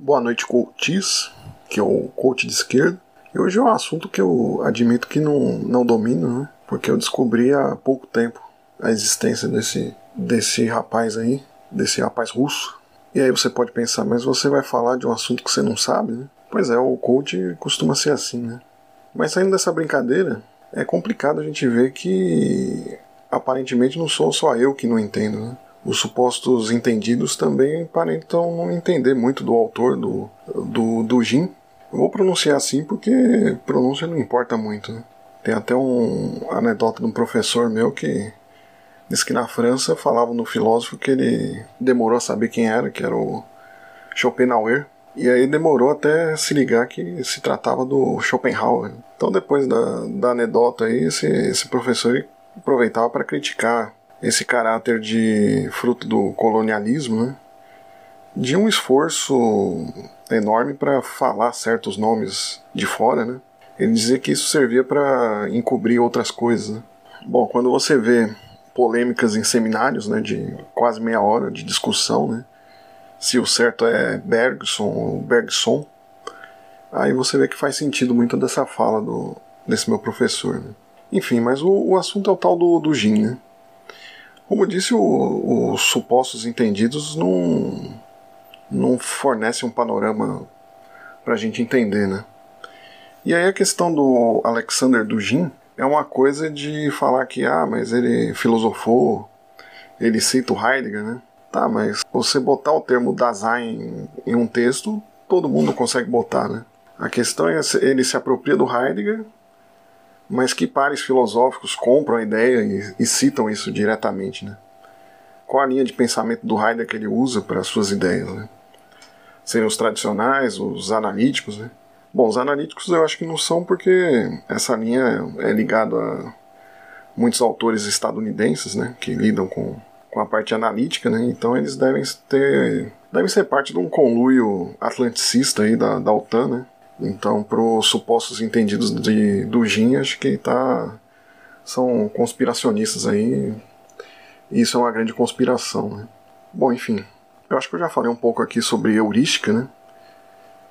Boa noite, coaches, que é o coach de esquerda. E hoje é um assunto que eu admito que não, não domino, né? Porque eu descobri há pouco tempo a existência desse, desse rapaz aí, desse rapaz russo. E aí você pode pensar, mas você vai falar de um assunto que você não sabe, né? Pois é, o coach costuma ser assim, né? Mas saindo dessa brincadeira, é complicado a gente ver que aparentemente não sou só eu que não entendo, né? Os supostos entendidos também aparentam não entender muito do autor do, do, do Jin. Vou pronunciar assim porque pronúncia não importa muito. Né? Tem até um anedota de um professor meu que disse que na França falavam no filósofo que ele demorou a saber quem era, que era o Schopenhauer. E aí demorou até se ligar que se tratava do Schopenhauer. Então depois da, da anedota aí, esse, esse professor aproveitava para criticar esse caráter de fruto do colonialismo, né? de um esforço enorme para falar certos nomes de fora, né? Ele dizia que isso servia para encobrir outras coisas. Né? Bom, quando você vê polêmicas em seminários, né, de quase meia hora de discussão, né, se o certo é Bergson ou Bergson, aí você vê que faz sentido muito dessa fala do, desse meu professor. Né? Enfim, mas o, o assunto é o tal do, do Gin, né? Como disse, os supostos entendidos não, não fornecem um panorama para a gente entender, né? E aí a questão do Alexander Dugin é uma coisa de falar que, ah, mas ele filosofou, ele cita o Heidegger, né? Tá, mas você botar o termo Dasein em um texto, todo mundo consegue botar, né? A questão é ele se apropria do Heidegger mas que pares filosóficos compram a ideia e, e citam isso diretamente, né? Qual a linha de pensamento do Heidegger que ele usa para suas ideias, né? Seriam os tradicionais, os analíticos, né? Bom, os analíticos eu acho que não são porque essa linha é ligada a muitos autores estadunidenses, né? Que lidam com, com a parte analítica, né? Então eles devem ter devem ser parte de um conluio atlanticista aí da, da OTAN, né? Então, para os supostos entendidos de, do Jin, acho que tá, são conspiracionistas aí. Isso é uma grande conspiração. Né? Bom, enfim, eu acho que eu já falei um pouco aqui sobre heurística, né?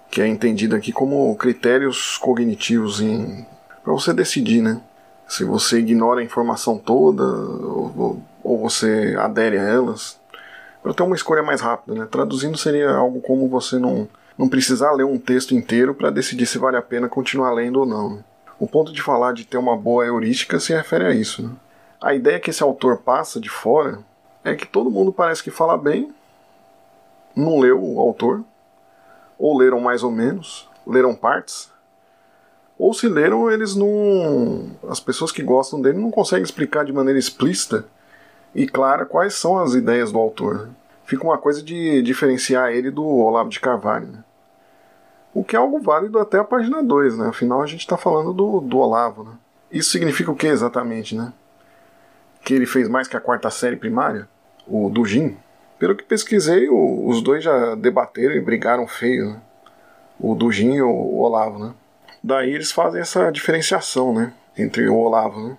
que é entendida aqui como critérios cognitivos para você decidir, né? Se você ignora a informação toda ou, ou você adere a elas, para ter uma escolha mais rápida, né? Traduzindo seria algo como você não não precisar ler um texto inteiro para decidir se vale a pena continuar lendo ou não. Né? O ponto de falar de ter uma boa heurística se refere a isso. Né? A ideia que esse autor passa de fora é que todo mundo parece que fala bem, não leu o autor, ou leram mais ou menos, leram partes, ou se leram, eles não. As pessoas que gostam dele não conseguem explicar de maneira explícita e clara quais são as ideias do autor. Né? Fica uma coisa de diferenciar ele do Olavo de Carvalho. Né? O que é algo válido até a página 2, né? Afinal, a gente está falando do, do Olavo, né? Isso significa o que exatamente, né? Que ele fez mais que a quarta série primária? O do Jim? Pelo que pesquisei, o, os dois já debateram e brigaram feio, né? O Jim e o, o Olavo, né? Daí eles fazem essa diferenciação, né? Entre o Olavo, né?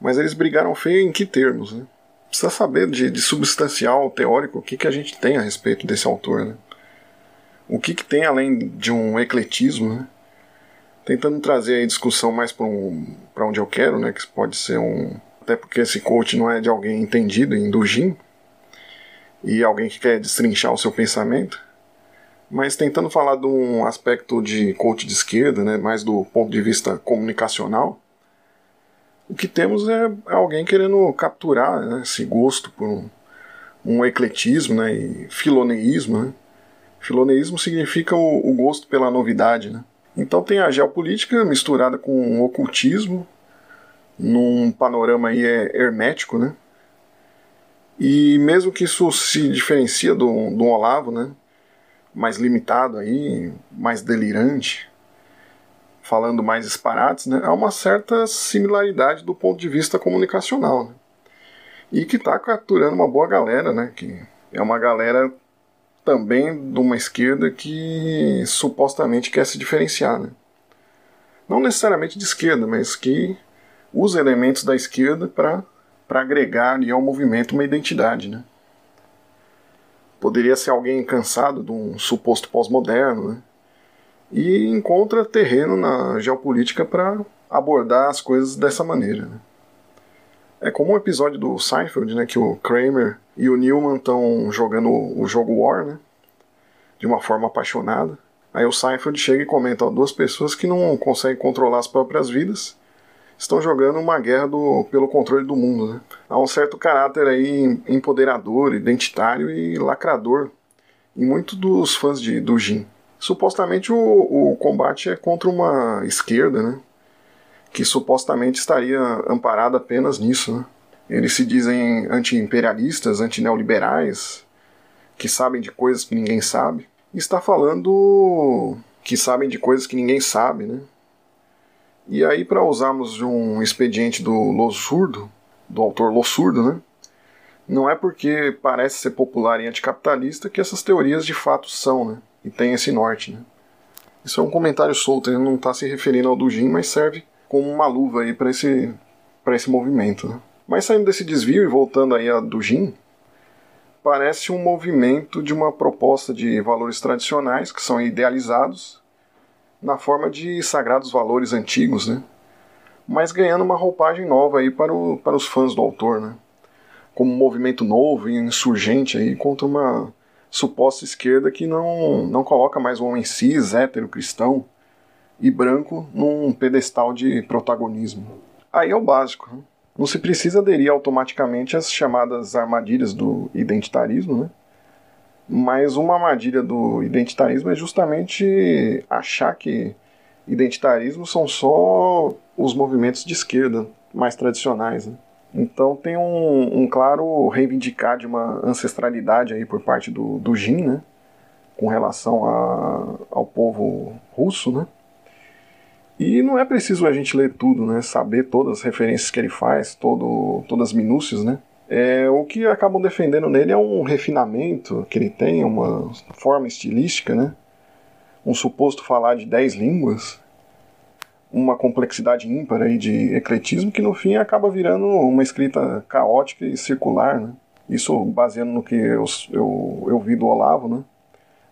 Mas eles brigaram feio em que termos, né? Precisa saber de, de substancial, teórico, o que, que a gente tem a respeito desse autor, né? O que, que tem além de um ecletismo, né? tentando trazer a discussão mais para um, onde eu quero, né? que pode ser um. Até porque esse coach não é de alguém entendido em Dujin e alguém que quer destrinchar o seu pensamento, mas tentando falar de um aspecto de coach de esquerda, né? mais do ponto de vista comunicacional. O que temos é alguém querendo capturar né, esse gosto por um, um ecletismo né, e filoneísmo, né? Filoneísmo significa o, o gosto pela novidade. Né? Então tem a geopolítica misturada com o ocultismo, num panorama aí é hermético, né? E mesmo que isso se diferencia do, do Olavo, né? Mais limitado aí, mais delirante, falando mais disparates, né? Há uma certa similaridade do ponto de vista comunicacional, né? E que está capturando uma boa galera, né? Que é uma galera também de uma esquerda que supostamente quer se diferenciar. Né? Não necessariamente de esquerda, mas que usa elementos da esquerda para agregar ali ao movimento uma identidade. Né? Poderia ser alguém cansado de um suposto pós-moderno, né? E encontra terreno na geopolítica para abordar as coisas dessa maneira. Né? É como um episódio do Seinfeld, né, que o Kramer e o Newman estão jogando o jogo War, né, de uma forma apaixonada. Aí o Seinfeld chega e comenta: ó, duas pessoas que não conseguem controlar as próprias vidas estão jogando uma guerra do, pelo controle do mundo. Né? Há um certo caráter aí empoderador, identitário e lacrador em muitos dos fãs de, do Jin. Supostamente o, o combate é contra uma esquerda, né? que supostamente estaria amparada apenas nisso. Né? Eles se dizem anti-imperialistas, anti-neoliberais, que sabem de coisas que ninguém sabe. E está falando que sabem de coisas que ninguém sabe, né? E aí, para usarmos um expediente do Losurdo, do autor Losurdo, né? Não é porque parece ser popular e anticapitalista que essas teorias de fato são, né? E tem esse norte, né? Isso é um comentário solto, ele não está se referindo ao Dujin, mas serve como uma luva aí para esse, esse movimento. Né? Mas saindo desse desvio e voltando aí a Dujin, parece um movimento de uma proposta de valores tradicionais que são idealizados na forma de sagrados valores antigos, né? mas ganhando uma roupagem nova aí para, o, para os fãs do autor, né? como um movimento novo e insurgente aí contra uma suposta esquerda que não, não coloca mais o homem cis, hétero, cristão e branco num pedestal de protagonismo. Aí é o básico. Né? Não se precisa aderir automaticamente às chamadas armadilhas do identitarismo, né? Mas uma armadilha do identitarismo é justamente achar que identitarismo são só os movimentos de esquerda mais tradicionais. Né? Então tem um, um, claro reivindicar de uma ancestralidade aí por parte do, do Jin, né? com relação a, ao povo russo, né? E não é preciso a gente ler tudo, né? Saber todas as referências que ele faz, todo, todas as minúcias, né? É, o que acabam defendendo nele é um refinamento que ele tem, uma forma estilística, né? um suposto falar de dez línguas, uma complexidade ímpar aí de ecletismo que no fim acaba virando uma escrita caótica e circular. Né? Isso baseando no que eu, eu, eu vi do Olavo. Né?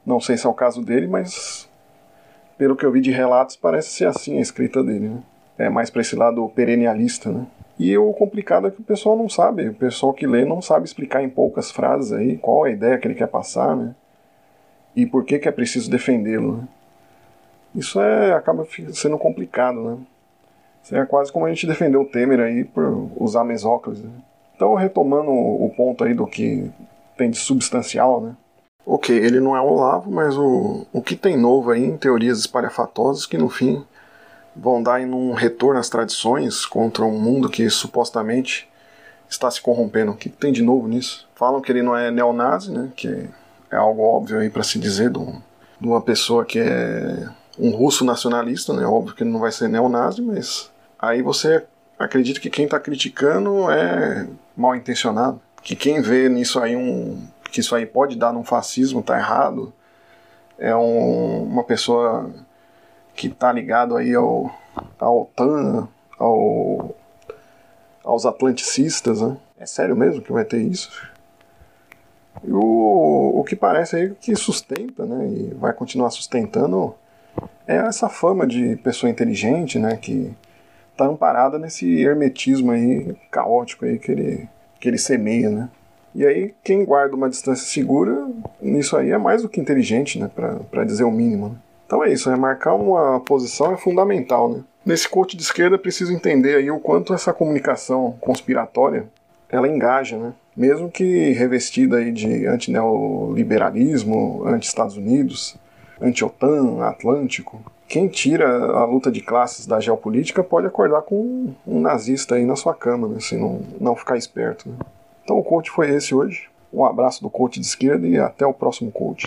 Não sei se é o caso dele, mas pelo que eu vi de relatos parece ser assim a escrita dele. Né? É mais para esse lado perennialista. Né? E o complicado é que o pessoal não sabe, o pessoal que lê não sabe explicar em poucas frases aí qual a ideia que ele quer passar, né? E por que, que é preciso defendê-lo, né? Isso é, acaba sendo complicado, né? Isso é quase como a gente defendeu o Temer aí por usar mesóclise. Né? Então, retomando o ponto aí do que tem de substancial, né? Ok, ele não é Olavo, mas o, o que tem novo aí em teorias espalhafatosas que no fim vão dar em um retorno às tradições contra um mundo que supostamente está se corrompendo. O que tem de novo nisso? Falam que ele não é neonazi, né? Que é algo óbvio aí para se dizer de, um, de, uma pessoa que é um russo nacionalista, né? Óbvio que ele não vai ser neonazi, mas aí você acredita que quem está criticando é mal intencionado, que quem vê nisso aí um que isso aí pode dar num fascismo tá errado, é um, uma pessoa que está ligado aí ao, ao OTAN, ao, aos atlanticistas, né? É sério mesmo que vai ter isso? E o, o que parece aí que sustenta, né, e vai continuar sustentando, é essa fama de pessoa inteligente, né, que está amparada nesse hermetismo aí caótico aí que ele, que ele semeia, né. E aí quem guarda uma distância segura nisso aí é mais do que inteligente, né, para dizer o mínimo, né? Então é isso, marcar uma posição é fundamental, né? Nesse coach de esquerda é preciso entender aí o quanto essa comunicação conspiratória ela engaja, né? Mesmo que revestida aí de antineoliberalismo, anti-Estados Unidos, anti-OTAN, Atlântico, quem tira a luta de classes da geopolítica pode acordar com um nazista aí na sua cama, né? Se não, não ficar esperto. Né? Então o coach foi esse hoje. Um abraço do coach de esquerda e até o próximo coach.